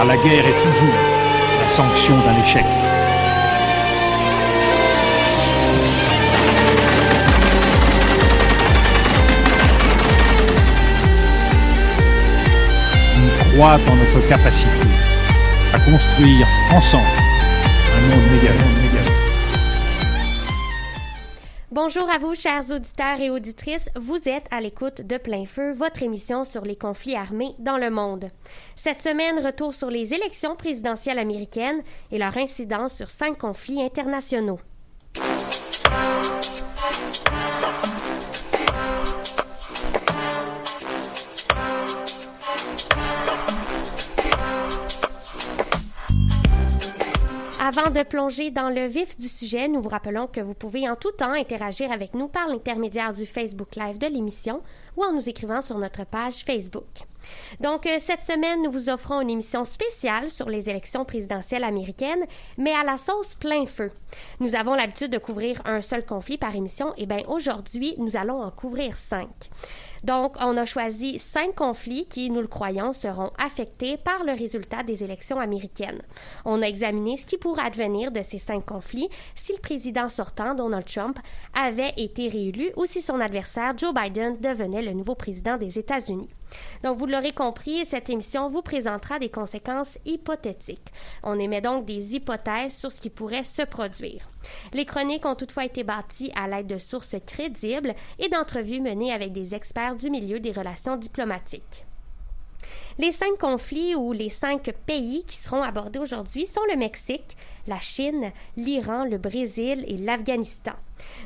car la guerre est toujours la sanction d'un échec. On croit en notre capacité à construire ensemble un monde meilleur. Bonjour à vous, chers auditeurs et auditrices. Vous êtes à l'écoute de Plein Feu, votre émission sur les conflits armés dans le monde. Cette semaine, retour sur les élections présidentielles américaines et leur incidence sur cinq conflits internationaux. Avant de plonger dans le vif du sujet, nous vous rappelons que vous pouvez en tout temps interagir avec nous par l'intermédiaire du Facebook Live de l'émission ou en nous écrivant sur notre page Facebook. Donc, euh, cette semaine, nous vous offrons une émission spéciale sur les élections présidentielles américaines, mais à la sauce plein feu. Nous avons l'habitude de couvrir un seul conflit par émission, et bien aujourd'hui, nous allons en couvrir cinq. Donc, on a choisi cinq conflits qui, nous le croyons, seront affectés par le résultat des élections américaines. On a examiné ce qui pourrait advenir de ces cinq conflits si le président sortant, Donald Trump, avait été réélu ou si son adversaire, Joe Biden, devenait le nouveau président des États-Unis. Donc, vous l'aurez compris, cette émission vous présentera des conséquences hypothétiques. On émet donc des hypothèses sur ce qui pourrait se produire. Les chroniques ont toutefois été bâties à l'aide de sources crédibles et d'entrevues menées avec des experts du milieu des relations diplomatiques. Les cinq conflits ou les cinq pays qui seront abordés aujourd'hui sont le Mexique, la Chine, l'Iran, le Brésil et l'Afghanistan.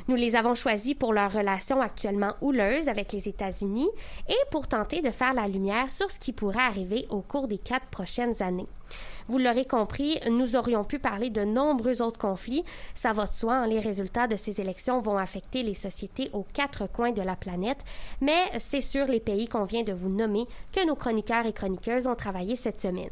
Nous les avons choisis pour leur relation actuellement houleuse avec les États-Unis et pour tenter de faire la lumière sur ce qui pourrait arriver au cours des quatre prochaines années. Vous l'aurez compris, nous aurions pu parler de nombreux autres conflits. Ça va de soi, hein, les résultats de ces élections vont affecter les sociétés aux quatre coins de la planète, mais c'est sur les pays qu'on vient de vous nommer que nos chroniqueurs et chroniqueuses ont travaillé cette semaine.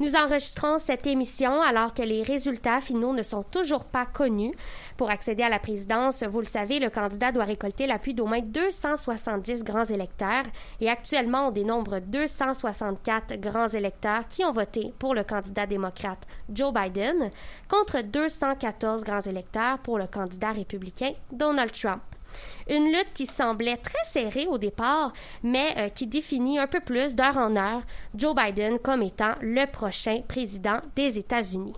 Nous enregistrons cette émission alors que les résultats finaux ne sont toujours pas connus. Pour accéder à la présidence, vous le savez, le candidat doit récolter l'appui d'au moins 270 grands électeurs et actuellement on dénombre 264 grands électeurs qui ont voté pour le candidat démocrate Joe Biden contre 214 grands électeurs pour le candidat républicain Donald Trump. Une lutte qui semblait très serrée au départ, mais euh, qui définit un peu plus d'heure en heure Joe Biden comme étant le prochain président des États-Unis.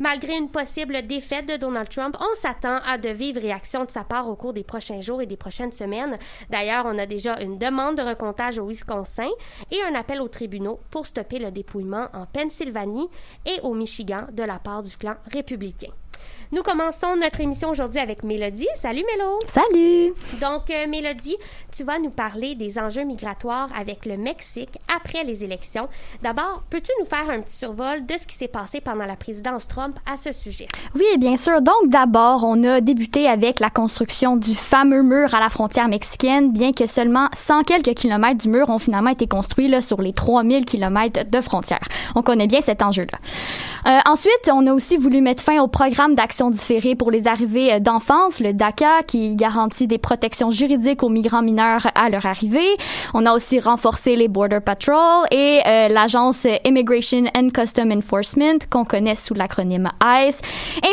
Malgré une possible défaite de Donald Trump, on s'attend à de vives réactions de sa part au cours des prochains jours et des prochaines semaines. D'ailleurs, on a déjà une demande de recomptage au Wisconsin et un appel aux tribunaux pour stopper le dépouillement en Pennsylvanie et au Michigan de la part du clan républicain. Nous commençons notre émission aujourd'hui avec Mélodie. Salut Mélo. Salut. Donc euh, Mélodie, tu vas nous parler des enjeux migratoires avec le Mexique après les élections. D'abord, peux-tu nous faire un petit survol de ce qui s'est passé pendant la présidence Trump à ce sujet? Oui, bien sûr. Donc d'abord, on a débuté avec la construction du fameux mur à la frontière mexicaine, bien que seulement 100 quelques kilomètres du mur ont finalement été construits là, sur les 3000 kilomètres de frontière. On connaît bien cet enjeu-là. Euh, ensuite, on a aussi voulu mettre fin au programme d'action différée pour les arrivées euh, d'enfance, le DACA, qui garantit des protections juridiques aux migrants mineurs à leur arrivée. On a aussi renforcé les Border Patrol et euh, l'agence Immigration and Custom Enforcement, qu'on connaît sous l'acronyme ICE,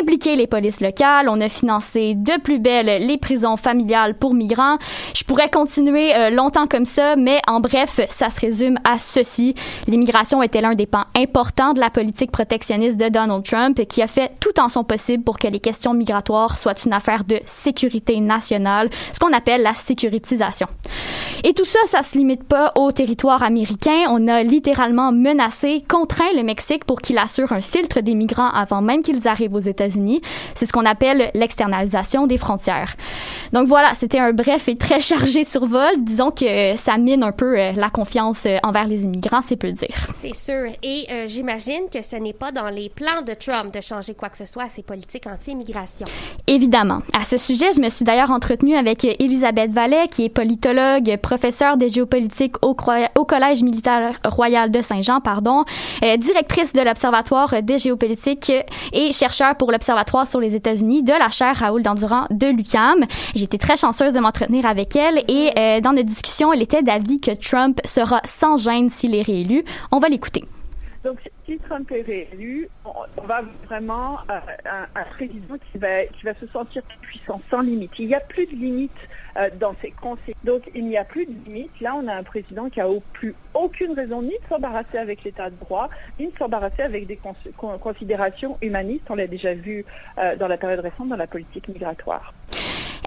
impliqué les polices locales. On a financé de plus belle les prisons familiales pour migrants. Je pourrais continuer longtemps comme ça, mais en bref, ça se résume à ceci. L'immigration était l'un des pans importants de la politique protectionniste de Donald Trump qui a fait tout en son possible pour que les questions migratoires soient une affaire de sécurité nationale, ce qu'on appelle la sécurisation. Et tout ça, ça se limite pas au territoire américain. On a littéralement menacé, contraint le Mexique pour qu'il assure un filtre des migrants avant même qu'ils arrivent aux États-Unis. C'est ce qu'on appelle l'externalisation des frontières. Donc voilà, c'était un bref et très chargé survol. Disons que ça mine un peu euh, la confiance euh, envers les immigrants, c'est peu dire. C'est sûr. Et euh, j'imagine que ce n'est pas dans les plans de Trump de changer quoi que ce soit à ses politiques anti-immigration. Évidemment. À ce sujet, je me suis d'ailleurs entretenue avec Elisabeth Vallet, qui est politologue, professeure de géopolitique au, Collège militaire royal de Saint-Jean, pardon, euh, directrice de l'Observatoire des géopolitiques et chercheur pour l'Observatoire sur les États-Unis de la chaire Raoul Dandurand de l'UQAM. J'étais très chanceuse de m'entretenir avec elle et euh, dans notre discussion, elle était d'avis que Trump sera sans gêne s'il est réélu. On va l'écouter. Donc, si Trump est réélu, on, va vraiment euh, un, président qui va, qui va se sentir puissant, sans limite. Il n'y a plus de limite euh, dans ses conseils. Donc, il n'y a plus de limite. Là, on a un président qui n'a plus aucune raison ni de s'embarrasser avec l'état de droit, ni de s'embarrasser avec des considérations humanistes. On l'a déjà vu euh, dans la période récente dans la politique migratoire.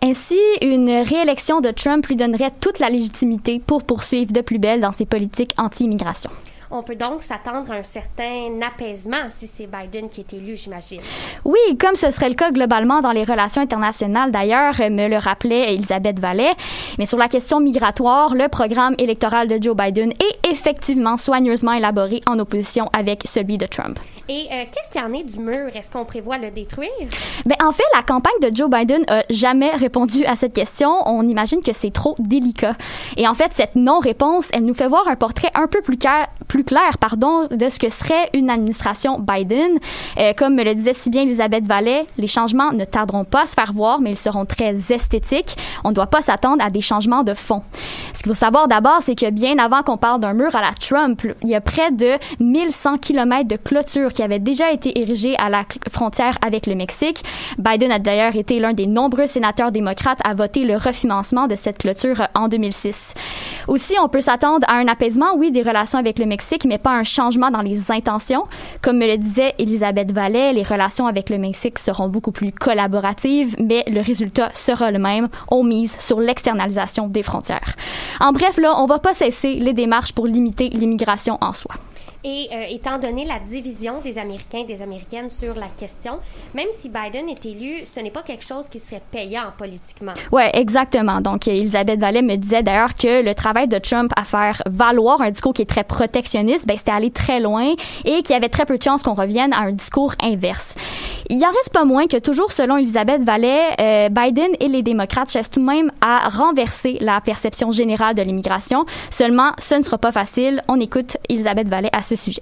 Ainsi, une réélection de Trump lui donnerait toute la légitimité pour poursuivre de plus belle dans ses politiques anti-immigration. On peut donc s'attendre à un certain apaisement si c'est Biden qui est élu, j'imagine. Oui, comme ce serait le cas globalement dans les relations internationales d'ailleurs, me le rappelait Elisabeth Vallet. Mais sur la question migratoire, le programme électoral de Joe Biden est effectivement soigneusement élaboré en opposition avec celui de Trump. Et euh, qu'est-ce qu'il y en est du mur? Est-ce qu'on prévoit le détruire? Ben, en fait, la campagne de Joe Biden a jamais répondu à cette question. On imagine que c'est trop délicat. Et en fait, cette non-réponse, elle nous fait voir un portrait un peu plus clair, plus clair pardon, de ce que serait une administration Biden. Euh, comme me le disait si bien Elisabeth Vallet, les changements ne tarderont pas à se faire voir, mais ils seront très esthétiques. On ne doit pas s'attendre à des changements de fond. Ce qu'il faut savoir d'abord, c'est que bien avant qu'on parle d'un mur à la Trump, il y a près de 1100 km de clôture qui avait déjà été érigé à la frontière avec le Mexique. Biden a d'ailleurs été l'un des nombreux sénateurs démocrates à voter le refinancement de cette clôture en 2006. Aussi, on peut s'attendre à un apaisement, oui, des relations avec le Mexique, mais pas un changement dans les intentions. Comme me le disait Elisabeth Vallet, les relations avec le Mexique seront beaucoup plus collaboratives, mais le résultat sera le même. On mise sur l'externalisation des frontières. En bref, là, on va pas cesser les démarches pour limiter l'immigration en soi. Et euh, étant donné la division des Américains et des Américaines sur la question, même si Biden est élu, ce n'est pas quelque chose qui serait payant politiquement. Oui, exactement. Donc, Elisabeth Vallet me disait d'ailleurs que le travail de Trump à faire valoir un discours qui est très protectionniste, ben, c'était aller très loin et qu'il y avait très peu de chances qu'on revienne à un discours inverse. Il en reste pas moins que toujours selon Elisabeth Vallet, euh, Biden et les démocrates cherchent tout de même à renverser la perception générale de l'immigration. Seulement, ce ne sera pas facile. On écoute Elisabeth Vallet à sujet.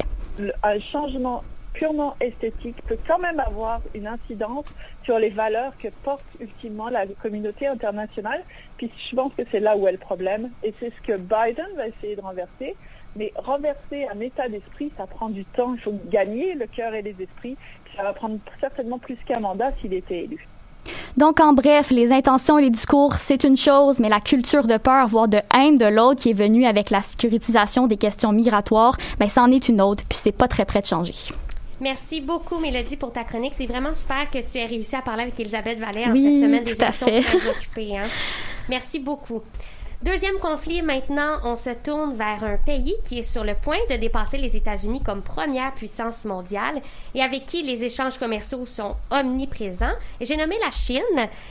Un changement purement esthétique peut quand même avoir une incidence sur les valeurs que porte ultimement la communauté internationale. Puis je pense que c'est là où est le problème. Et c'est ce que Biden va essayer de renverser. Mais renverser un état d'esprit, ça prend du temps. Il faut gagner le cœur et les esprits. Ça va prendre certainement plus qu'un mandat s'il était élu. Donc, en bref, les intentions et les discours, c'est une chose, mais la culture de peur, voire de haine de l'autre qui est venue avec la sécurisation des questions migratoires, ben, c'en est une autre, puis c'est pas très près de changer. Merci beaucoup, Mélodie, pour ta chronique. C'est vraiment super que tu aies réussi à parler avec Elisabeth Valère en cette semaine des élections très occupées. Hein. Merci beaucoup. Deuxième conflit, maintenant, on se tourne vers un pays qui est sur le point de dépasser les États-Unis comme première puissance mondiale et avec qui les échanges commerciaux sont omniprésents. J'ai nommé la Chine.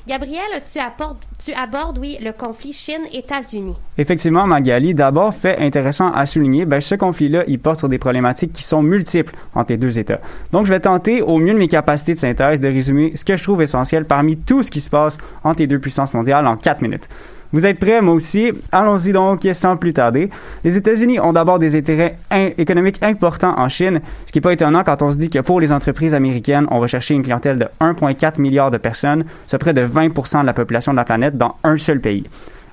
Gabriel, tu, abordes, oui, le conflit Chine-États-Unis. Effectivement, Magali, d'abord, fait intéressant à souligner, ben, ce conflit-là, il porte sur des problématiques qui sont multiples entre les deux États. Donc, je vais tenter, au mieux de mes capacités de synthèse, de résumer ce que je trouve essentiel parmi tout ce qui se passe entre les deux puissances mondiales en quatre minutes. Vous êtes prêts, moi aussi? Allons-y donc sans plus tarder. Les États-Unis ont d'abord des intérêts économiques importants en Chine, ce qui n'est pas étonnant quand on se dit que pour les entreprises américaines, on va chercher une clientèle de 1,4 milliard de personnes, soit près de 20% de la population de la planète dans un seul pays.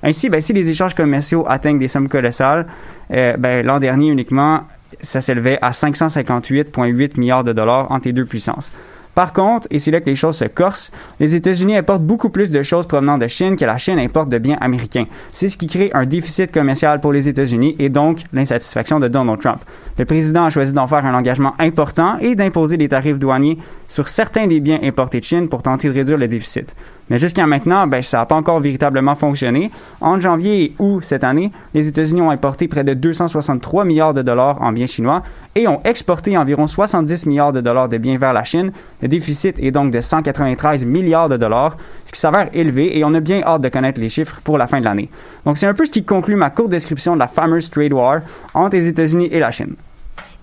Ainsi, ben, si les échanges commerciaux atteignent des sommes colossales, euh, ben, l'an dernier uniquement, ça s'élevait à 558,8 milliards de dollars entre les deux puissances. Par contre, et c'est là que les choses se corsent, les États-Unis importent beaucoup plus de choses provenant de Chine que la Chine importe de biens américains. C'est ce qui crée un déficit commercial pour les États-Unis et donc l'insatisfaction de Donald Trump. Le président a choisi d'en faire un engagement important et d'imposer des tarifs douaniers sur certains des biens importés de Chine pour tenter de réduire le déficit. Mais jusqu'à maintenant, ben, ça n'a pas encore véritablement fonctionné. En janvier et août cette année, les États-Unis ont importé près de 263 milliards de dollars en biens chinois et ont exporté environ 70 milliards de dollars de biens vers la Chine. Le déficit est donc de 193 milliards de dollars, ce qui s'avère élevé et on a bien hâte de connaître les chiffres pour la fin de l'année. Donc c'est un peu ce qui conclut ma courte description de la fameuse trade war entre les États-Unis et la Chine.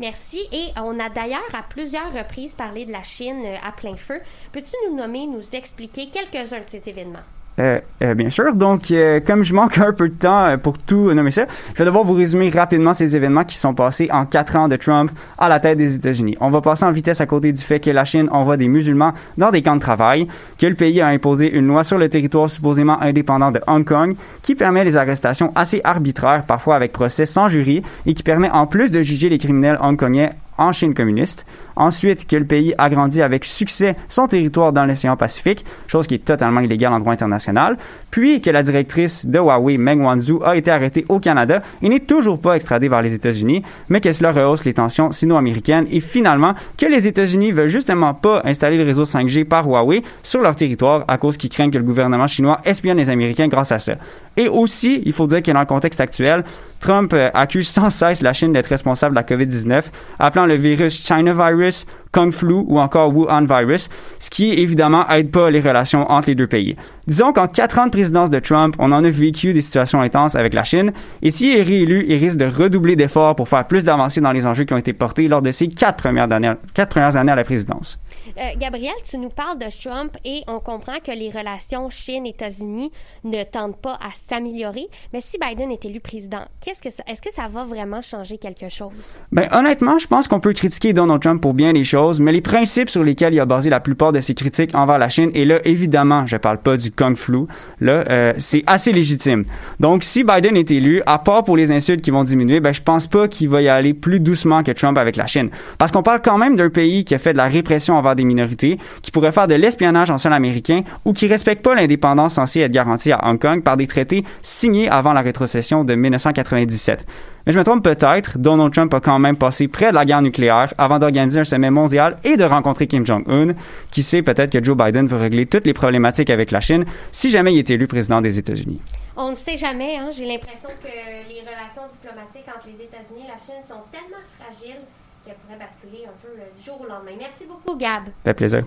Merci. Et on a d'ailleurs à plusieurs reprises parlé de la Chine euh, à plein feu. Peux-tu nous nommer, nous expliquer quelques-uns de ces événements? Euh, euh, bien sûr. Donc, euh, comme je manque un peu de temps pour tout nommer ça, je vais devoir vous résumer rapidement ces événements qui sont passés en quatre ans de Trump à la tête des États-Unis. On va passer en vitesse à côté du fait que la Chine envoie des musulmans dans des camps de travail, que le pays a imposé une loi sur le territoire supposément indépendant de Hong Kong qui permet les arrestations assez arbitraires, parfois avec procès sans jury, et qui permet en plus de juger les criminels hongkongais en Chine communiste. Ensuite, que le pays agrandit avec succès son territoire dans l'océan Pacifique, chose qui est totalement illégale en droit international. Puis que la directrice de Huawei, Meng Wanzhou, a été arrêtée au Canada et n'est toujours pas extradée vers les États-Unis, mais que cela rehausse les tensions sino-américaines. Et finalement, que les États-Unis veulent justement pas installer le réseau 5G par Huawei sur leur territoire à cause qu'ils craignent que le gouvernement chinois espionne les Américains grâce à ça. Et aussi, il faut dire que dans le contexte actuel, Trump euh, accuse sans cesse la Chine d'être responsable de la COVID-19, appelant le virus China virus, Kung Flu ou encore Wuhan virus, ce qui évidemment aide pas les relations entre les deux pays. Disons qu'en quatre ans de présidence de Trump, on en a vécu des situations intenses avec la Chine, et s'il est réélu, il risque de redoubler d'efforts pour faire plus d'avancées dans les enjeux qui ont été portés lors de ses quatre premières quatre premières années à la présidence. Euh, Gabriel, tu nous parles de Trump et on comprend que les relations Chine-États-Unis ne tendent pas à s'améliorer. Mais si Biden est élu président, qu'est-ce que est-ce que ça va vraiment changer quelque chose? Ben, honnêtement, je pense qu'on peut critiquer Donald Trump pour bien les choses, mais les principes sur lesquels il a basé la plupart de ses critiques envers la Chine, et là, évidemment, je parle pas du Kung Flu, là, euh, c'est assez légitime. Donc, si Biden est élu, à part pour les insultes qui vont diminuer, ben, je pense pas qu'il va y aller plus doucement que Trump avec la Chine. Parce qu'on parle quand même d'un pays qui a fait de la répression envers des minorités, qui pourrait faire de l'espionnage en sol américain ou qui respecte pas l'indépendance censée être garantie à Hong Kong par des traités signés avant la rétrocession de 1997. Mais je me trompe peut-être, Donald Trump a quand même passé près de la guerre nucléaire avant d'organiser un sommet mondial et de rencontrer Kim Jong-un. Qui sait peut-être que Joe Biden veut régler toutes les problématiques avec la Chine si jamais il est élu président des États-Unis. On ne sait jamais. Hein? J'ai l'impression que les relations diplomatiques entre les États-Unis et la Chine sont tellement fragiles qu'elles pourraient basculer un peu euh, du jour au lendemain. Merci beaucoup, Gab. Ça fait plaisir.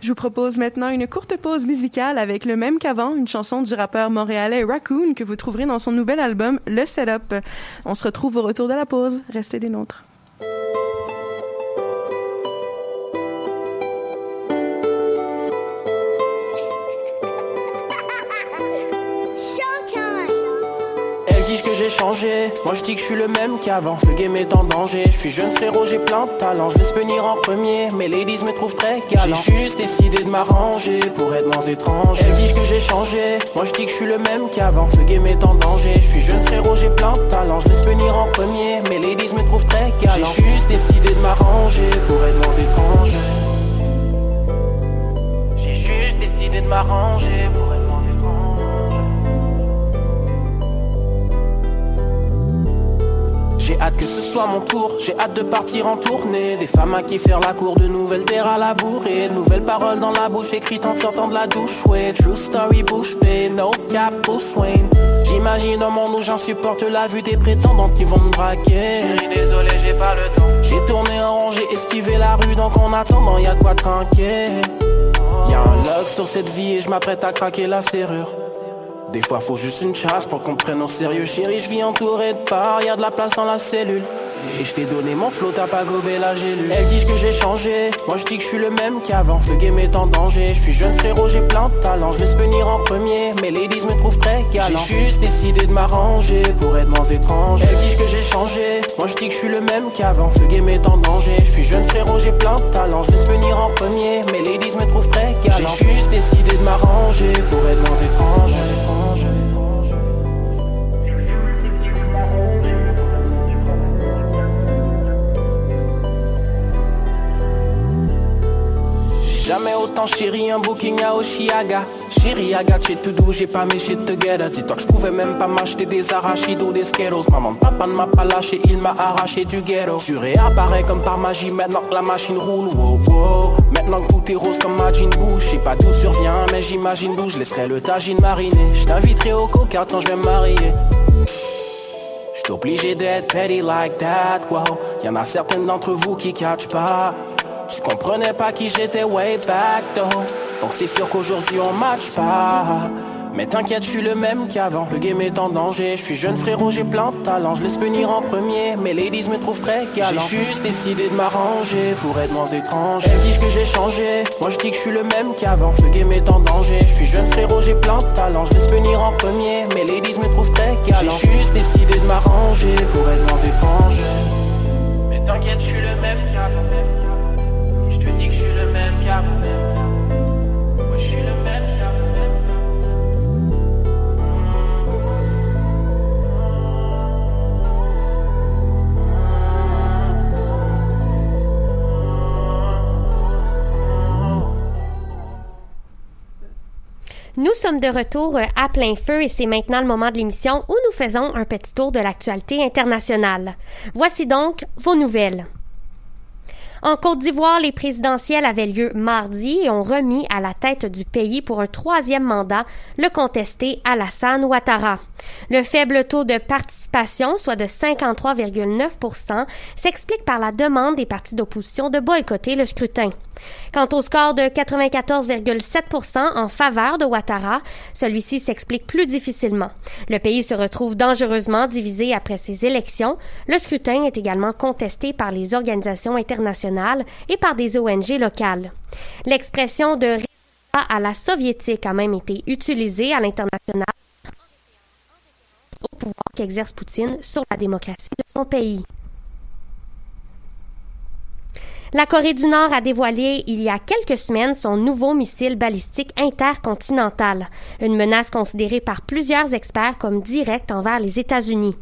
Je vous propose maintenant une courte pause musicale avec le même qu'avant, une chanson du rappeur montréalais Raccoon que vous trouverez dans son nouvel album Le Setup. On se retrouve au retour de la pause. Restez des nôtres. Elles disent que j'ai changé, moi je dis que je suis le même qu'avant. Le game est en danger, je suis jeune frérot, j'ai plein de talent. Je laisse venir en premier, mes ladies me trouvent très galant. J'ai juste décidé de m'arranger pour être moins étrange. Elles disent que j'ai changé, moi je dis que je suis le même qu'avant. Le game est en danger, je suis jeune frérot, j'ai plein de talent. Je laisse venir en premier, mes ladies me trouvent très galant. J'ai juste décidé de m'arranger pour être moins étrange. J'ai juste décidé de m'arranger pour J'ai hâte que ce soit mon tour, j'ai hâte de partir en tournée. Des femmes à qui faire la cour, de nouvelles terres à la bourrée. De nouvelles paroles dans la bouche, écrites en sortant de la douche. Ouais, true story, bouche bée, no cap, Bruce Wayne. J'imagine un monde où j'en supporte la vue des prétendantes qui vont me braquer. Désolé, j'ai pas le temps. J'ai tourné en rond, j'ai esquivé la rue, donc en attendant, y a de quoi trinquer. Y'a un lock sur cette vie et je m'apprête à craquer la serrure. Des fois faut juste une chasse pour qu'on prenne au sérieux Chérie. Je vis entouré de a de la place dans la cellule. Et je t'ai donné mon flot, t'as pas gobé la gélule. Elles disent que j'ai changé, moi je dis que je suis le même qu'avant. Le game est en danger, je suis jeune frérot, j'ai plein de talent Je laisse venir en premier, mes ladies me trouvent très galant. J'ai juste décidé de m'arranger pour être moins étrange. Elles disent que j'ai changé, moi je dis que je suis le même qu'avant. Le game est en danger, je suis jeune frérot, j'ai plein de talent Je laisse venir en premier, mes ladies me trouvent très galant. J'ai juste décidé de m'arranger pour être moins étrange autant chéri, un booking à Oshiaga. Chéri, I got shit to do, j'ai pas mes shit together. Dis-toi que je pouvais même pas m'acheter des arachides ou des skeros. Maman, papa ne m'a pas lâché, il m'a arraché du ghetto. Tu réapparais comme par magie maintenant que la machine roule. Wow, wow. Maintenant que tout est rose comme Majin Buu. Je sais pas d'où survient, mais j'imagine d'où je laisserai le tagine mariner. Je t'inviterai au coca quand je me marier. J'suis obligé d'être petty like that, wow. Y'en a certaines d'entre vous qui catchent pas. Tu comprenais pas qui j'étais way back though. Donc c'est sûr qu'aujourd'hui on match pas. Mais t'inquiète, je suis le même qu'avant. Le game est en danger. Je suis jeune frérot, j'ai plein de talent. Je laisse venir en premier. Mes ladies me trouvent très galant. J'ai juste décidé de m'arranger pour être moins étrange. Elles disent que j'ai changé. Moi je dis que je suis le même qu'avant. Le game est en danger. Je suis jeune frérot, j'ai plein de talent. Je laisse venir en premier. Mes ladies me trouvent très galant. J'ai juste décidé de m'arranger pour être moins étrange. Mais t'inquiète, je suis le même qu'avant. Que je suis le même Nous sommes de retour euh, à plein feu et c'est maintenant le moment de l'émission où nous faisons un petit tour de l'actualité internationale. Voici donc vos nouvelles. En Côte d'Ivoire, les présidentielles avaient lieu mardi et ont remis à la tête du pays pour un troisième mandat le contesté Alassane Ouattara. Le faible taux de participation, soit de 53,9% s'explique par la demande des partis d'opposition de boycotter le scrutin. Quant au score de 94,7% en faveur de Ouattara, celui-ci s'explique plus difficilement. Le pays se retrouve dangereusement divisé après ces élections. Le scrutin est également contesté par les organisations internationales et par des ONG locales. L'expression de résultat à la soviétique a même été utilisée à l'international au pouvoir qu'exerce Poutine sur la démocratie de son pays. La Corée du Nord a dévoilé il y a quelques semaines son nouveau missile balistique intercontinental, une menace considérée par plusieurs experts comme directe envers les États-Unis.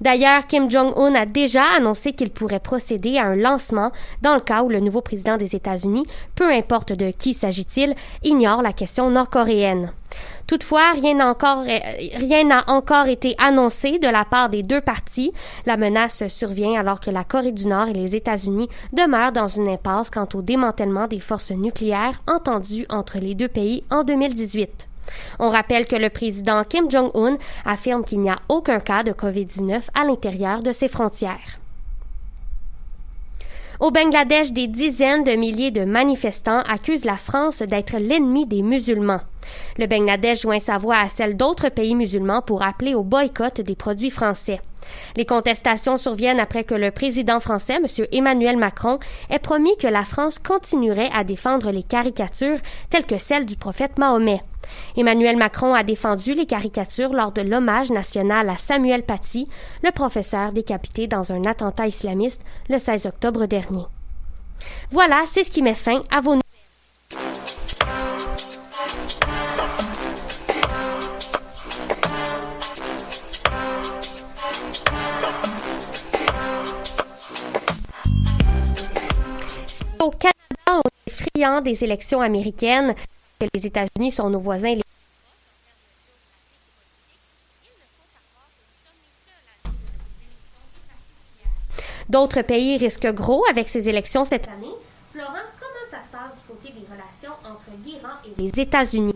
D'ailleurs, Kim Jong-un a déjà annoncé qu'il pourrait procéder à un lancement dans le cas où le nouveau président des États-Unis, peu importe de qui s'agit-il, ignore la question nord-coréenne. Toutefois, rien n'a encore, rien n'a encore été annoncé de la part des deux parties. La menace survient alors que la Corée du Nord et les États-Unis demeurent dans une impasse quant au démantèlement des forces nucléaires entendues entre les deux pays en 2018. On rappelle que le président Kim Jong-un affirme qu'il n'y a aucun cas de COVID-19 à l'intérieur de ses frontières. Au Bangladesh, des dizaines de milliers de manifestants accusent la France d'être l'ennemi des musulmans. Le Bangladesh joint sa voix à celle d'autres pays musulmans pour appeler au boycott des produits français. Les contestations surviennent après que le président français, M. Emmanuel Macron, ait promis que la France continuerait à défendre les caricatures telles que celles du prophète Mahomet. Emmanuel Macron a défendu les caricatures lors de l'hommage national à Samuel Paty, le professeur décapité dans un attentat islamiste le 16 octobre dernier. Voilà, c'est ce qui met fin à vos des élections américaines, que les États-Unis sont nos voisins. D'autres pays risquent gros avec ces élections cette année. Florent, comment ça se passe du côté des relations entre l'Iran et les États-Unis?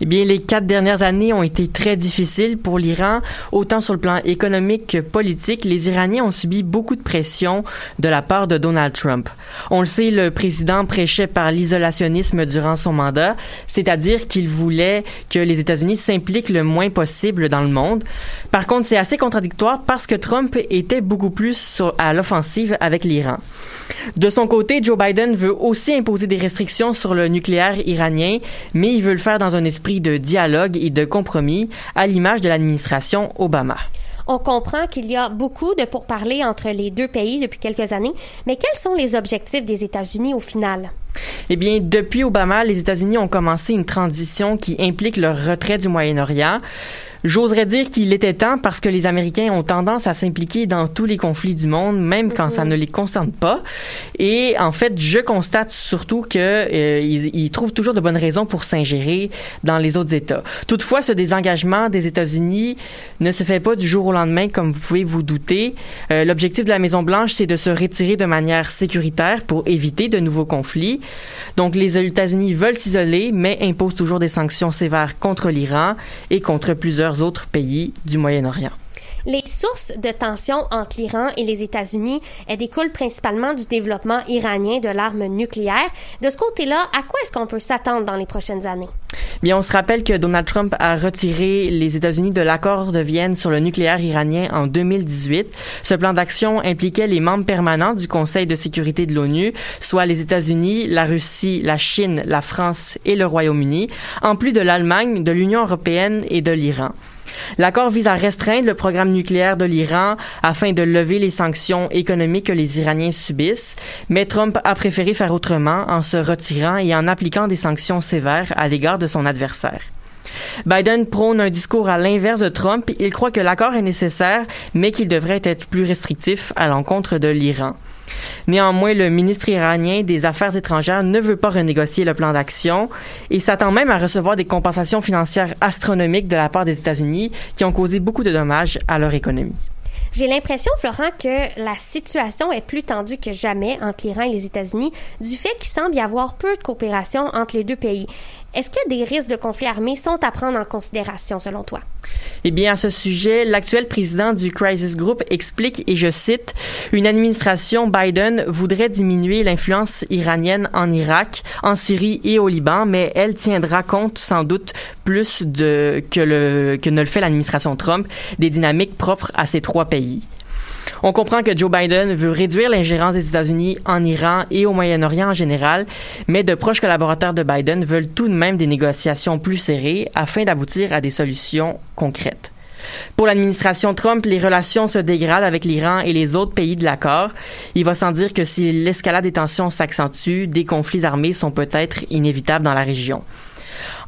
Eh bien, les quatre dernières années ont été très difficiles pour l'Iran, autant sur le plan économique que politique. Les Iraniens ont subi beaucoup de pression de la part de Donald Trump. On le sait, le président prêchait par l'isolationnisme durant son mandat, c'est-à-dire qu'il voulait que les États-Unis s'impliquent le moins possible dans le monde. Par contre, c'est assez contradictoire parce que Trump était beaucoup plus à l'offensive avec l'Iran. De son côté, Joe Biden veut aussi imposer des restrictions sur le nucléaire iranien, mais il veut le faire dans un esprit de dialogue et de compromis, à l'image de l'administration Obama. On comprend qu'il y a beaucoup de pourparlers entre les deux pays depuis quelques années, mais quels sont les objectifs des États-Unis au final? Eh bien, depuis Obama, les États-Unis ont commencé une transition qui implique leur retrait du Moyen-Orient. J'oserais dire qu'il était temps parce que les Américains ont tendance à s'impliquer dans tous les conflits du monde, même quand ça mhm. ne les concerne pas. Et en fait, je constate surtout que euh, ils, trouvent toujours de bonnes raisons pour s'ingérer dans les autres États. Toutefois, ce désengagement des États-Unis ne se fait pas du jour au lendemain, comme vous pouvez vous douter. Euh, l'objectif de la Maison Blanche, c'est de se retirer de manière sécuritaire pour éviter de nouveaux conflits. Donc, les États-Unis veulent s'isoler, mais imposent toujours des sanctions sévères contre l'Iran et contre plusieurs autres pays du Moyen-Orient. Les sources de tension entre l'Iran et les États-Unis découlent principalement du développement iranien de l'arme nucléaire. De ce côté-là, à quoi est-ce qu'on peut s'attendre dans les prochaines années? Bien, on se rappelle que Donald Trump a retiré les États-Unis de l'accord de Vienne sur le nucléaire iranien en 2018. Ce plan d'action impliquait les membres permanents du Conseil de sécurité de l'ONU, soit les États-Unis, la Russie, la Chine, la France et le Royaume-Uni, en plus de l'Allemagne, de l'Union européenne et de l'Iran. L'accord vise à restreindre le programme nucléaire de l'Iran afin de lever les sanctions économiques que les Iraniens subissent, mais Trump a préféré faire autrement en se retirant et en appliquant des sanctions sévères à l'égard de son adversaire. Biden prône un discours à l'inverse de Trump. Il croit que l'accord est nécessaire, mais qu'il devrait être plus restrictif à l'encontre de l'Iran. Néanmoins, le ministre iranien des Affaires étrangères ne veut pas renégocier le plan d'action et s'attend même à recevoir des compensations financières astronomiques de la part des États-Unis qui ont causé beaucoup de dommages à leur économie. J'ai l'impression, Florent, que la situation est plus tendue que jamais entre l'Iran et les États-Unis du fait qu'il semble y avoir peu de coopération entre les deux pays. Est-ce que des risques de conflits armés sont à prendre en considération selon toi? Eh bien, à ce sujet, l'actuel président du Crisis Group explique, et je cite, une administration Biden voudrait diminuer l'influence iranienne en Irak, en Syrie et au Liban, mais elle tiendra compte sans doute plus que ne le fait l'administration Trump des dynamiques propres à ces trois pays. On comprend que Joe Biden veut réduire l'ingérence des États-Unis en Iran et au Moyen-Orient en général, mais de proches collaborateurs de Biden veulent tout de même des négociations plus serrées afin d'aboutir à des solutions concrètes. Pour l'administration Trump, les relations se dégradent avec l'Iran et les autres pays de l'accord. Il va sans dire que si l'escalade des tensions s'accentue, des conflits armés sont peut-être inévitables dans la région.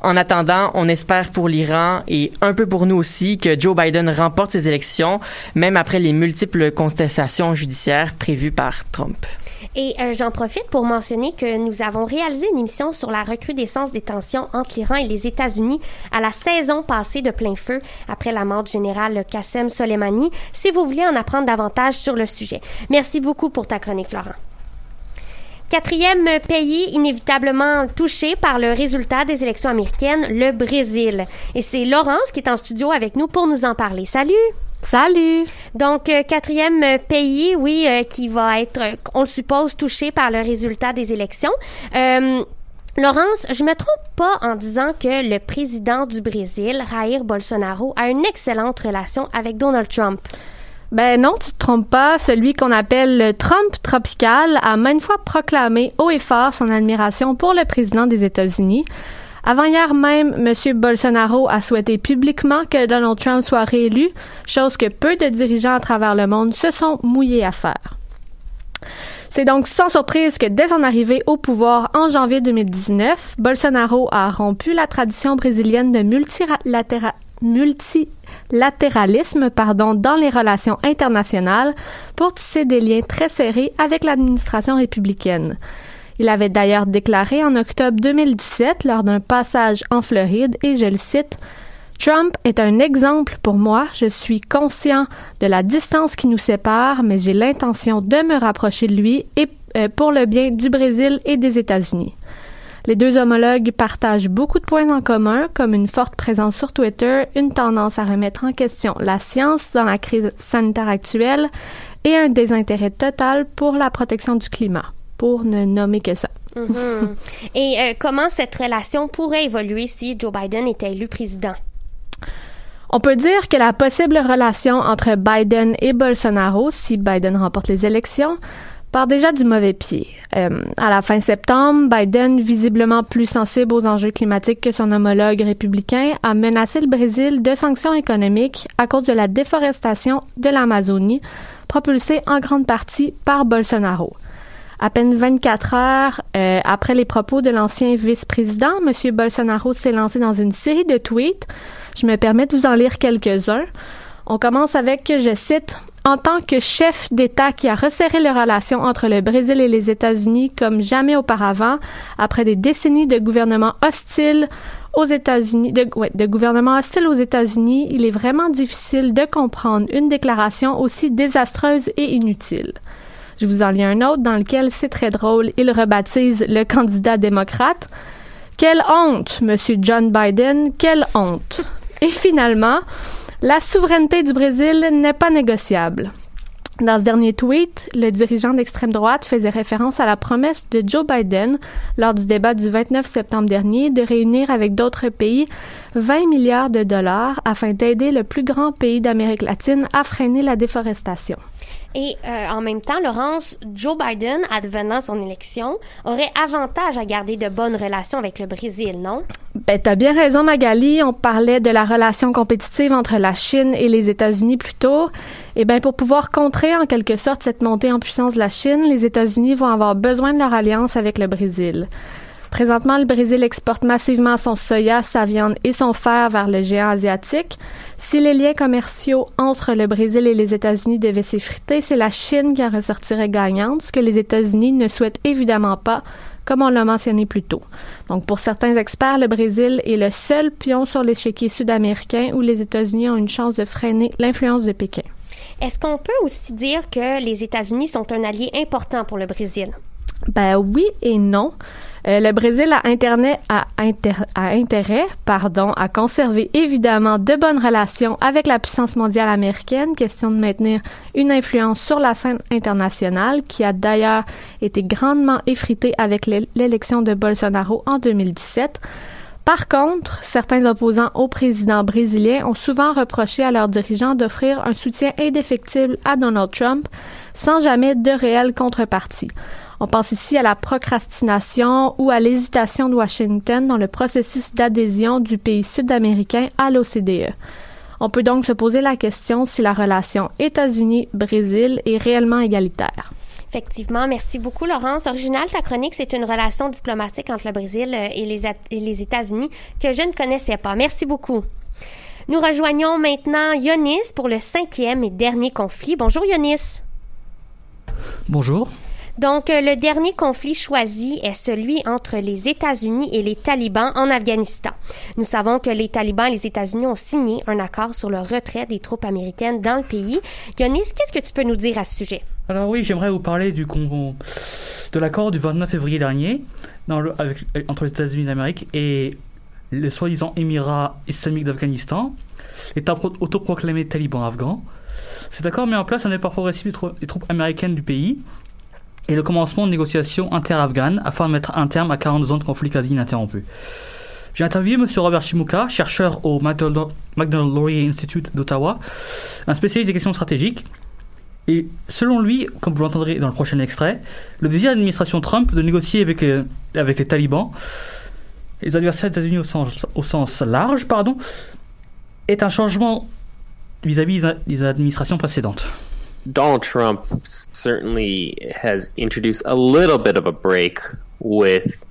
En attendant, on espère pour l'Iran et un peu pour nous aussi que Joe Biden remporte ses élections, même après les multiples contestations judiciaires prévues par Trump. Et euh, j'en profite pour mentionner que nous avons réalisé une émission sur la recrudescence des tensions entre l'Iran et les États-Unis à la saison passée de plein feu après la mort du général Qassem Soleimani, si vous voulez en apprendre davantage sur le sujet. Merci beaucoup pour ta chronique, Florent. Quatrième pays inévitablement touché par le résultat des élections américaines, le Brésil. Et c'est Laurence qui est en studio avec nous pour nous en parler. Salut! Salut! Donc, euh, quatrième pays, oui, euh, qui va être, euh, on le suppose, touché par le résultat des élections. Laurence, je me trompe pas en disant que le président du Brésil, Jair Bolsonaro, a une excellente relation avec Donald Trump. Ben non, tu te trompes pas. Celui qu'on appelle le Trump tropical a maintes fois proclamé haut et fort son admiration pour le président des États-Unis. Avant-hier même, M. Bolsonaro a souhaité publiquement que Donald Trump soit réélu, chose que peu de dirigeants à travers le monde se sont mouillés à faire. C'est donc sans surprise que dès son arrivée au pouvoir en janvier 2019, Bolsonaro a rompu la tradition brésilienne de multilatéral multilatéralisme pardon, dans les relations internationales pour tisser des liens très serrés avec l'administration républicaine. Il avait d'ailleurs déclaré en octobre 2017 lors d'un passage en Floride, et je le cite, Trump est un exemple pour moi. Je suis conscient de la distance qui nous sépare, mais j'ai l'intention de me rapprocher de lui et euh, pour le bien du Brésil et des États-Unis. Les deux homologues partagent beaucoup de points en commun, comme une forte présence sur Twitter, une tendance à remettre en question la science dans la crise sanitaire actuelle et un désintérêt total pour la protection du climat, pour ne nommer que ça. Mhm. et euh, comment cette relation pourrait évoluer si Joe Biden était élu président? On peut dire que la possible relation entre Biden et Bolsonaro, si Biden remporte les élections, part déjà du mauvais pied. Euh, à la fin septembre, Biden, visiblement plus sensible aux enjeux climatiques que son homologue républicain, a menacé le Brésil de sanctions économiques à cause de la déforestation de l'Amazonie, propulsée en grande partie par Bolsonaro. À peine 24 heures euh, après les propos de l'ancien vice-président, M. Bolsonaro s'est lancé dans une série de tweets. Je me permets de vous en lire quelques-uns. On commence avec, je cite, en tant que chef d'État qui a resserré les relations entre le Brésil et les États-Unis comme jamais auparavant, après des décennies de gouvernements hostiles aux États-Unis, de, de gouvernements hostiles aux États-Unis, il est vraiment difficile de comprendre une déclaration aussi désastreuse et inutile. Je vous en lis un autre dans lequel c'est très drôle. Il rebaptise le candidat démocrate. Quelle honte, Monsieur John Biden, quelle honte. Et finalement, la souveraineté du Brésil n'est pas négociable. Dans ce dernier tweet, le dirigeant d'extrême droite faisait référence à la promesse de Joe Biden lors du débat du 29 septembre dernier de réunir avec d'autres pays 20 milliards de dollars afin d'aider le plus grand pays d'Amérique latine à freiner la déforestation. Et euh, en même temps, Laurence, Joe Biden, advenant son élection, aurait avantage à garder de bonnes relations avec le Brésil, non? Ben, t'as bien raison, Magali. On parlait de la relation compétitive entre la Chine et les États-Unis plus tôt. Eh ben, pour pouvoir contrer en quelque sorte cette montée en puissance de la Chine, les États-Unis vont avoir besoin de leur alliance avec le Brésil. Présentement, le Brésil exporte massivement son soya, sa viande et son fer vers le géant asiatique. Si les liens commerciaux entre le Brésil et les États-Unis devaient s'effriter, c'est la Chine qui en ressortirait gagnante, ce que les États-Unis ne souhaitent évidemment pas, comme on l'a mentionné plus tôt. Donc, pour certains experts, le Brésil est le seul pion sur l'échiquier sud-américain où les États-Unis ont une chance de freiner l'influence de Pékin. Est-ce qu'on peut aussi dire que les États-Unis sont un allié important pour le Brésil? Ben oui et non. Euh, le Brésil a, a intérêt pardon, à conserver évidemment de bonnes relations avec la puissance mondiale américaine, question de maintenir une influence sur la scène internationale qui a d'ailleurs été grandement effritée avec l'élection de Bolsonaro en 2017. Par contre, certains opposants au président brésilien ont souvent reproché à leurs dirigeants d'offrir un soutien indéfectible à Donald Trump sans jamais de réelle contrepartie. On pense ici à la procrastination ou à l'hésitation de Washington dans le processus d'adhésion du pays sud-américain à l'OCDE. On peut donc se poser la question si la relation États-Unis-Brésil est réellement égalitaire. Effectivement, merci beaucoup, Laurence. Original, ta chronique, c'est une relation diplomatique entre le Brésil euh, et les, et les États-Unis que je ne connaissais pas. Merci beaucoup. Nous rejoignons maintenant Yonis pour le cinquième et dernier conflit. Bonjour, Yonis. Bonjour. Donc, euh, le dernier conflit choisi est celui entre les États-Unis et les talibans en Afghanistan. Nous savons que les talibans et les États-Unis ont signé un accord sur le retrait des troupes américaines dans le pays. Yonis, qu'est-ce que tu peux nous dire à ce sujet? Alors oui, j'aimerais vous parler du de l'accord du 29 février dernier entre les États-Unis d'Amérique et le soi-disant Émirat islamique d'Afghanistan, l'État autoproclamé taliban afghan. Cet accord met en place un effort progressif des troupes américaines du pays et le commencement de négociations inter-afghanes afin de mettre un terme à 42 ans de conflit quasi ininterrompu. J'ai interviewé M. Robert Shimuka, chercheur au McDonald-Laurier Institute d'Ottawa, un spécialiste des questions stratégiques. Et selon lui, comme vous l'entendrez dans le prochain extrait, le désir de l'administration Trump de négocier avec, les, avec les talibans, les adversaires des États-Unis au sens, large, pardon, est un changement vis-à-vis -vis des administrations précédentes. Donald Trump certainly has introduced a little bit of a break with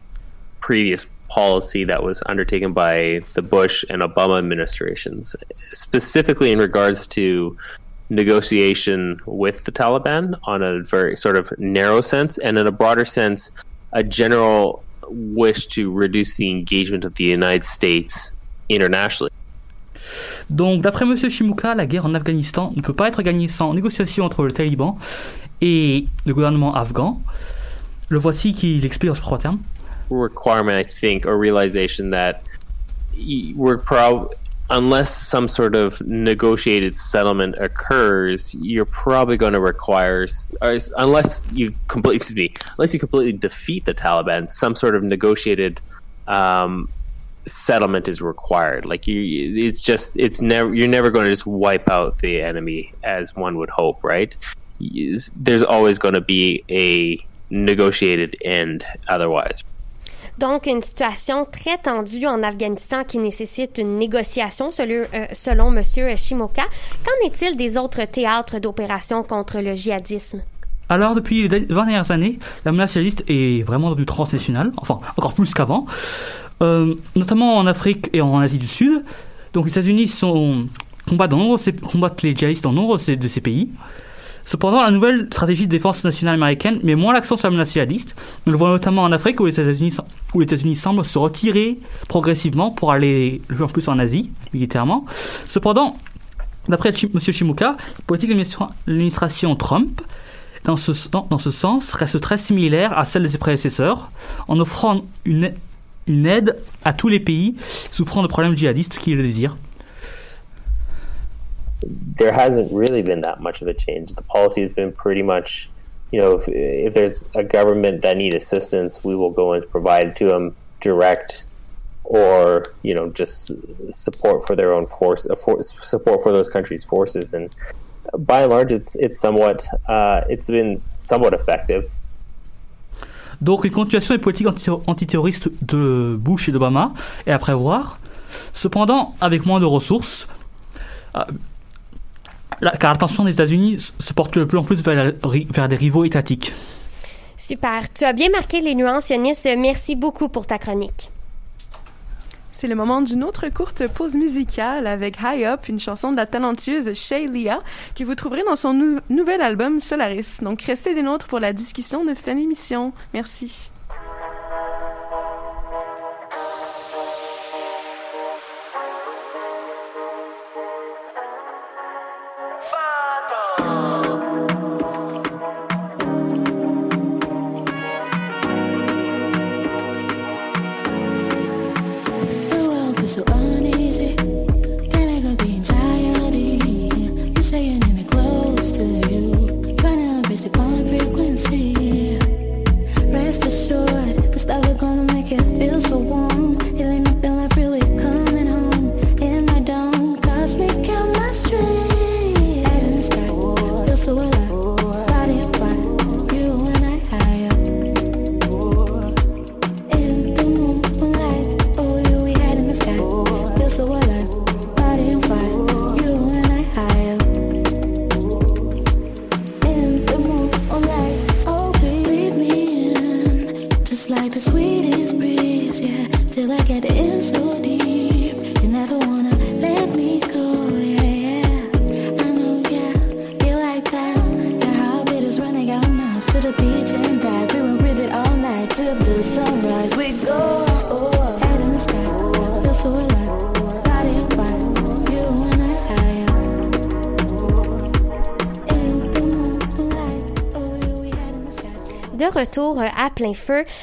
previous policy that was undertaken by the Bush and Obama administrations, specifically in regards to negotiation with the Taliban on a very sort of narrow sense, and in a broader sense, a general wish to reduce the engagement of the United States internationally. Donc, d'après M. Shimuka, la guerre en Afghanistan ne peut pas être gagnée sans négociation entre le Taliban et le gouvernement afghan. Le voici qui l'explique en ce trois termes. Requirement, I think, or realization that unless some sort of negotiated settlement occurs, you're probably going to require, unless you completely defeat the Taliban, some sort of negotiated um, settlement is required. Like you, it's just it's never you're never going to just wipe out the enemy as one would hope, right? There's always going to be a negotiated end otherwise. Donc, une situation très tendue en Afghanistan qui nécessite une négociation, selon, euh, selon M. Shimoka. Qu'en est-il des autres théâtres d'opération contre le djihadisme? Alors, depuis les 20 dernières années, la menace djihadiste est vraiment devenue transnationale, enfin, encore plus qu'avant. Euh, notamment en Afrique et en Asie du Sud. Donc les États-Unis combattent, combattent les djihadistes dans nombre de ces pays. Cependant, la nouvelle stratégie de défense nationale américaine met moins l'accent sur la menace djihadiste. On le voit notamment en Afrique où les États-Unis, semblent se retirer progressivement pour aller le plus en Asie, militairement. Cependant, d'après M. Shimuka, la politique de l'administration Trump, dans ce sens, reste très similaire à celle de ses prédécesseurs, en offrant une une aide à tous les pays souffrant de problèmes djihadistes qui le désirent There hasn't really been that much of a change. The policy has been pretty much, you know, if, if there's a government that needs assistance, we will go and provide to them direct or you know just support for their own force, uh, support for those countries' forces, and by and large, it's it's somewhat uh, it's been somewhat effective. Donc une continuation des politiques antiterroristes de Bush et d'Obama est à prévoir. Cependant, avec moins de ressources, euh, car l'attention des États-Unis se porte de plus en plus vers, vers des rivaux étatiques. Super. Tu as bien marqué les nuances, Yonis. Merci beaucoup pour ta chronique. C'est le moment d'une autre courte pause musicale avec High Up, une chanson de la talentueuse Shay Lia, que vous trouverez dans son nou- nouvel album Solaris. Donc restez des nôtres pour la discussion de fin d'émission. Merci. dancing.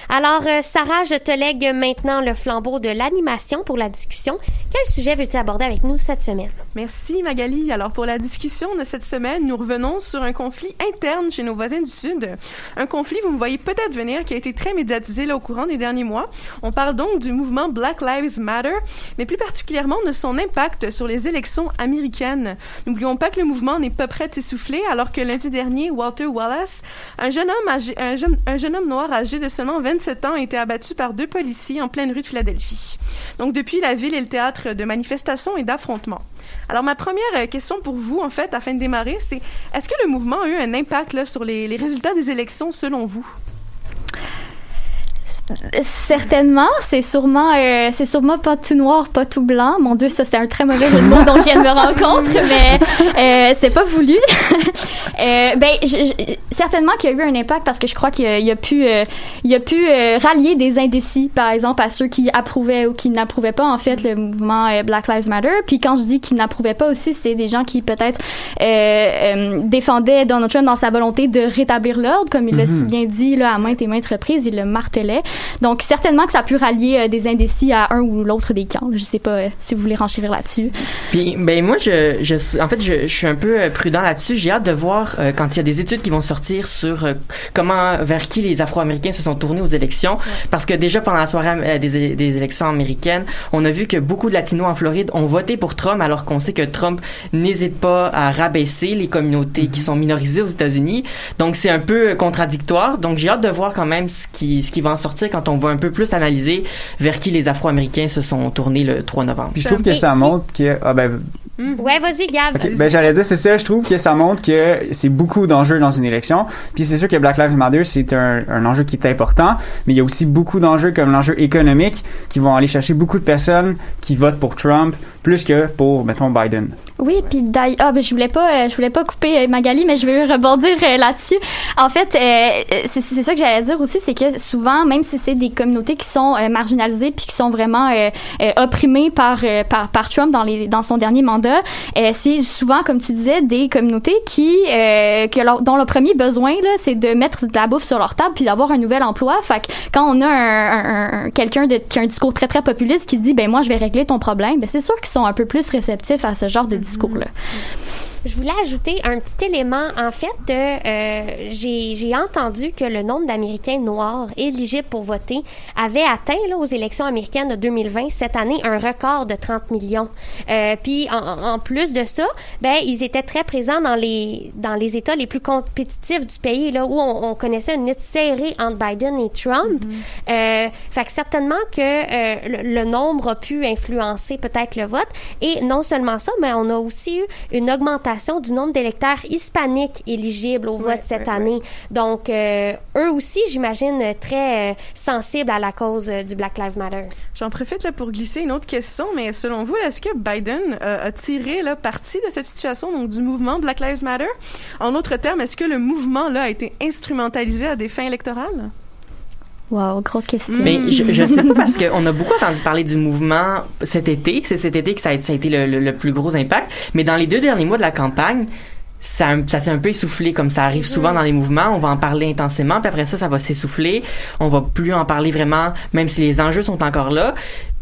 Alors, euh, Sarah, je te lègue maintenant le flambeau de l'animation pour la discussion. Quel sujet veux-tu aborder avec nous cette semaine? Merci Magali. Alors pour la discussion de cette semaine, nous revenons sur un conflit interne chez nos voisins du Sud. Un conflit, vous me voyez peut-être venir, qui a été très médiatisé là, au courant des derniers mois. On parle donc du mouvement Black Lives Matter, mais plus particulièrement de son impact sur les élections américaines. N'oublions pas que le mouvement n'est pas prêt de s'essouffler, alors que lundi dernier, Walter Wallace, un jeune homme, un jeune homme noir âgé de seulement 27 ans, a été abattu par deux policiers en pleine rue de Philadelphie. Donc depuis, la ville est le théâtre de manifestations et d'affrontements. Alors, ma première euh, question pour vous, en fait, afin de démarrer, c'est est-ce que le mouvement a eu un impact sur les résultats des élections selon vous? Certainement, c'est sûrement, euh, c'est sûrement pas tout noir, pas tout blanc. Mon Dieu, ça c'est un très mauvais jeu de mots dont je viens de me rendre compte, mais euh, c'est pas voulu. euh, ben, je- je- certainement qu'il y a eu un impact parce que je crois qu'il y a, il y a pu, euh, il y a pu euh, rallier des indécis, par exemple, à ceux qui approuvaient ou qui n'approuvaient pas en fait le mouvement euh, Black Lives Matter. Puis quand je dis qu'ils n'approuvaient pas aussi, c'est des gens qui peut-être euh, euh, défendaient Donald Trump dans sa volonté de rétablir l'ordre, comme il l'a Mhm. si bien dit là, à maintes et maintes reprises, il le martelait. Donc certainement que ça a pu rallier euh, des indécis à un ou l'autre des camps. Je sais pas euh, si vous voulez renchérir là-dessus. Puis, ben moi, je, je, en fait, je, je suis un peu euh, prudent là-dessus. J'ai hâte de voir euh, quand il y a des études qui vont sortir sur euh, comment, vers qui les Afro-Américains se sont tournés aux élections. Parce que déjà pendant la soirée euh, des, des élections américaines, on a vu que beaucoup de Latinos en Floride ont voté pour Trump, alors qu'on sait que Trump n'hésite pas à rabaisser les communautés qui sont minorisées aux États-Unis. Donc c'est un peu contradictoire. Donc j'ai hâte de voir quand même ce qui, ce qui va en sortir quand on va un peu plus analyser vers qui les Afro-Américains se sont tournés le 3 novembre. Puis je trouve que Et ça si- montre que. Ah ben, Ouais, vas-y, Gab. Ben j'allais dire c'est ça, je trouve que ça montre que c'est beaucoup d'enjeux dans une élection. Puis c'est sûr que Black Lives Matter c'est un, un enjeu qui est important, mais il y a aussi beaucoup d'enjeux comme l'enjeu économique qui vont aller chercher beaucoup de personnes qui votent pour Trump plus que pour mettons Biden. Oui, puis d'ailleurs, ah, ben, je voulais pas, euh, je voulais pas couper euh, Magali, mais je vais rebondir euh, là-dessus. En fait, c'est ça que j'allais dire aussi, c'est que souvent, même si c'est des communautés qui sont marginalisées puis qui sont vraiment opprimées par, par Trump dans les dans son dernier mandat, c'est souvent, comme tu disais, des communautés qui que dont le premier besoin là, c'est de mettre de la bouffe sur leur table puis d'avoir un nouvel emploi. Fait que quand on a un, un- un- quelqu'un qui a un discours très très populiste qui dit ben moi je vais régler ton problème, ben c'est sûr qu'ils sont un peu plus réceptifs à ce genre de discours-là. Je voulais ajouter un petit élément. En fait, euh, j'ai j'ai entendu que le nombre d'Américains noirs éligibles pour voter avait atteint là, aux élections américaines de 2020 cette année un record de 30 millions. Euh, puis en, en plus de ça, ben ils étaient très présents dans les dans les États les plus compétitifs du pays là où on, on connaissait une lutte serrée entre Biden et Trump. Euh, fait que certainement que euh, le, le nombre a pu influencer peut-être le vote. Et non seulement ça, mais on a aussi eu une augmentation augmentation du nombre d'électeurs hispaniques éligibles au vote cette année. Donc, euh, eux aussi, j'imagine, très euh, sensibles à la cause euh, du Black Lives Matter. J'en profite là, pour glisser une autre question, mais selon vous, est-ce que Biden euh, a tiré là, parti de cette situation, donc du mouvement Black Lives Matter? En d'autres termes, est-ce que le mouvement là, a été instrumentalisé à des fins électorales? Wow, grosse question. Mais je, je sais pas parce qu'on a beaucoup entendu parler du mouvement cet été. C'est cet été que ça a, ça a été le, le- le plus gros impact. Mais dans les deux derniers mois de la campagne, ça, ça s'est un peu essoufflé comme ça arrive souvent dans les mouvements. On va en parler intensément, puis après ça, ça va s'essouffler. On va plus en parler vraiment, même si les enjeux sont encore là.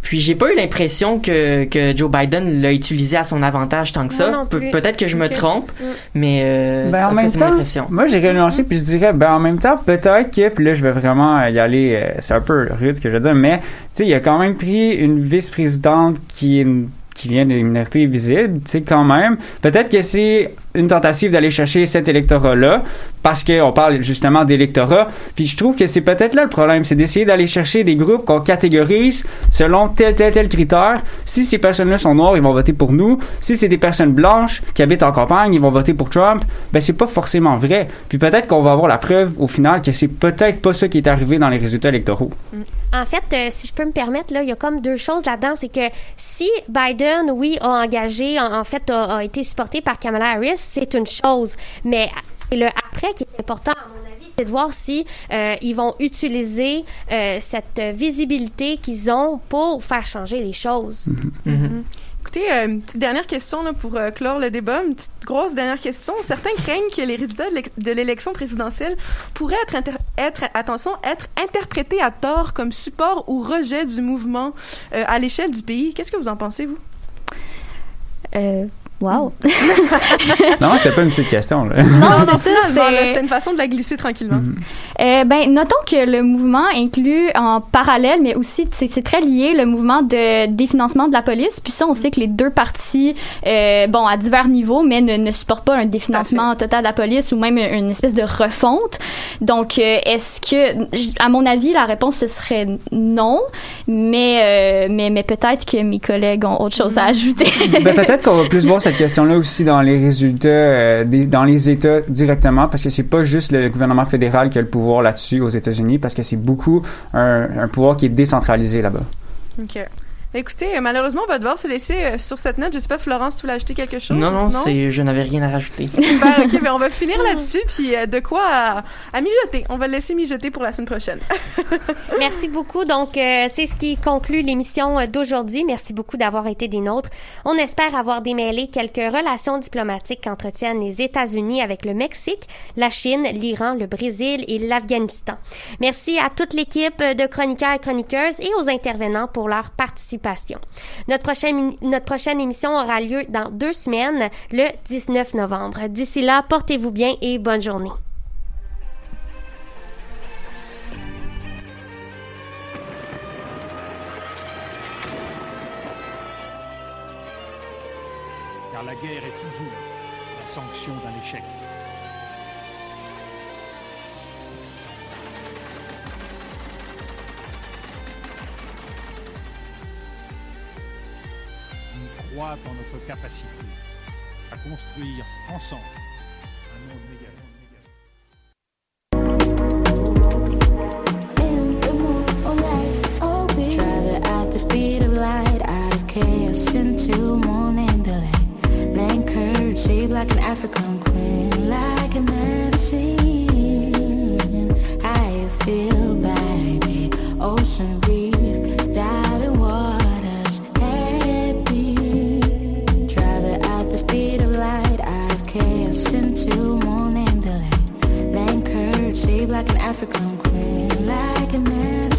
Puis j'ai pas eu l'impression que, que Joe Biden l'a utilisé à son avantage tant que ça. Pe-. Peut-être que je me trompe, Mm. mais euh, Ben, en même temps, impression. moi j'irais nuancer puis je dirais, ben en même temps, peut-être que, puis là je vais vraiment y aller, euh, c'est un peu rude ce que je veux dire, mais tu sais, il a quand même pris une vice-présidente qui est une- qui vient des minorités visibles, tu sais, quand même. Peut-être que c'est une tentative d'aller chercher cet électorat-là, parce qu'on parle justement d'électorat. Puis je trouve que c'est peut-être là le problème, c'est d'essayer d'aller chercher des groupes qu'on catégorise selon tel, tel, tel critère. Si ces personnes-là sont noires, ils vont voter pour nous. Si c'est des personnes blanches qui habitent en campagne, ils vont voter pour Trump. Ben c'est pas forcément vrai. Puis peut-être qu'on va avoir la preuve au final que c'est peut-être pas ça qui est arrivé dans les résultats électoraux. En fait, euh, si je peux me permettre, là, il y a comme deux choses là-dedans. C'est que si Biden, oui, a engagé, en, fait, a été supporté par Kamala Harris, c'est une chose. Mais c'est le après qui est important, à mon avis, c'est de voir si euh, ils vont utiliser euh, cette visibilité qu'ils ont pour faire changer les choses. Écoutez, euh, une petite dernière question là, pour euh, clore le débat, une petite grosse dernière question. Certains craignent que les résultats de l'é- de l'élection présidentielle pourraient être, inter- être, attention, être interprétés à tort comme support ou rejet du mouvement euh, à l'échelle du pays. Qu'est-ce que vous en pensez, vous? Wow. Non, c'était pas une petite question. Là. Non, c'est ça, C'était une façon de la glisser tranquillement. Euh, ben, notons que le mouvement inclut en parallèle, mais aussi c'est très lié, le mouvement de définancement de la police. Puis ça, on sait que les deux parties, euh, bon, à divers niveaux, mais ne, ne supportent pas un définancement total de la police ou même une espèce de refonte. Donc, euh, est-ce que, à mon avis, la réponse ce serait non, mais euh, mais mais peut-être que mes collègues ont autre chose à ajouter. ben, peut-être qu'on va plus voir cette question-là aussi dans les résultats, euh, dans les États directement, parce que c'est pas juste le gouvernement fédéral qui a le pouvoir là-dessus aux États-Unis, parce que c'est beaucoup un, un pouvoir qui est décentralisé là-bas. OK. Écoutez, malheureusement, on va devoir se laisser euh, sur cette note. Je sais pas, Florence, tu voulais ajouter quelque chose? Non, non, c'est, je n'avais rien à rajouter. Super, ok, ben on va finir là-dessus, puis euh, de quoi à, à mijoter. On va le laisser mijoter pour la semaine prochaine. Merci beaucoup. Donc, euh, c'est ce qui conclut l'émission d'aujourd'hui. Merci beaucoup d'avoir été des nôtres. On espère avoir démêlé quelques relations diplomatiques qu'entretiennent les États-Unis avec le Mexique, la Chine, l'Iran, le Brésil et l'Afghanistan. Merci à toute l'équipe de chroniqueurs et chroniqueuses et aux intervenants pour leur participation. Notre prochaine, notre prochaine émission aura lieu dans deux semaines, le 19 novembre. D'ici là, portez-vous bien et bonne journée. car la guerre est croit dans notre capacité à construire ensemble un monde shaped like an African queen, like I've never seen. Like an African queen, like seen.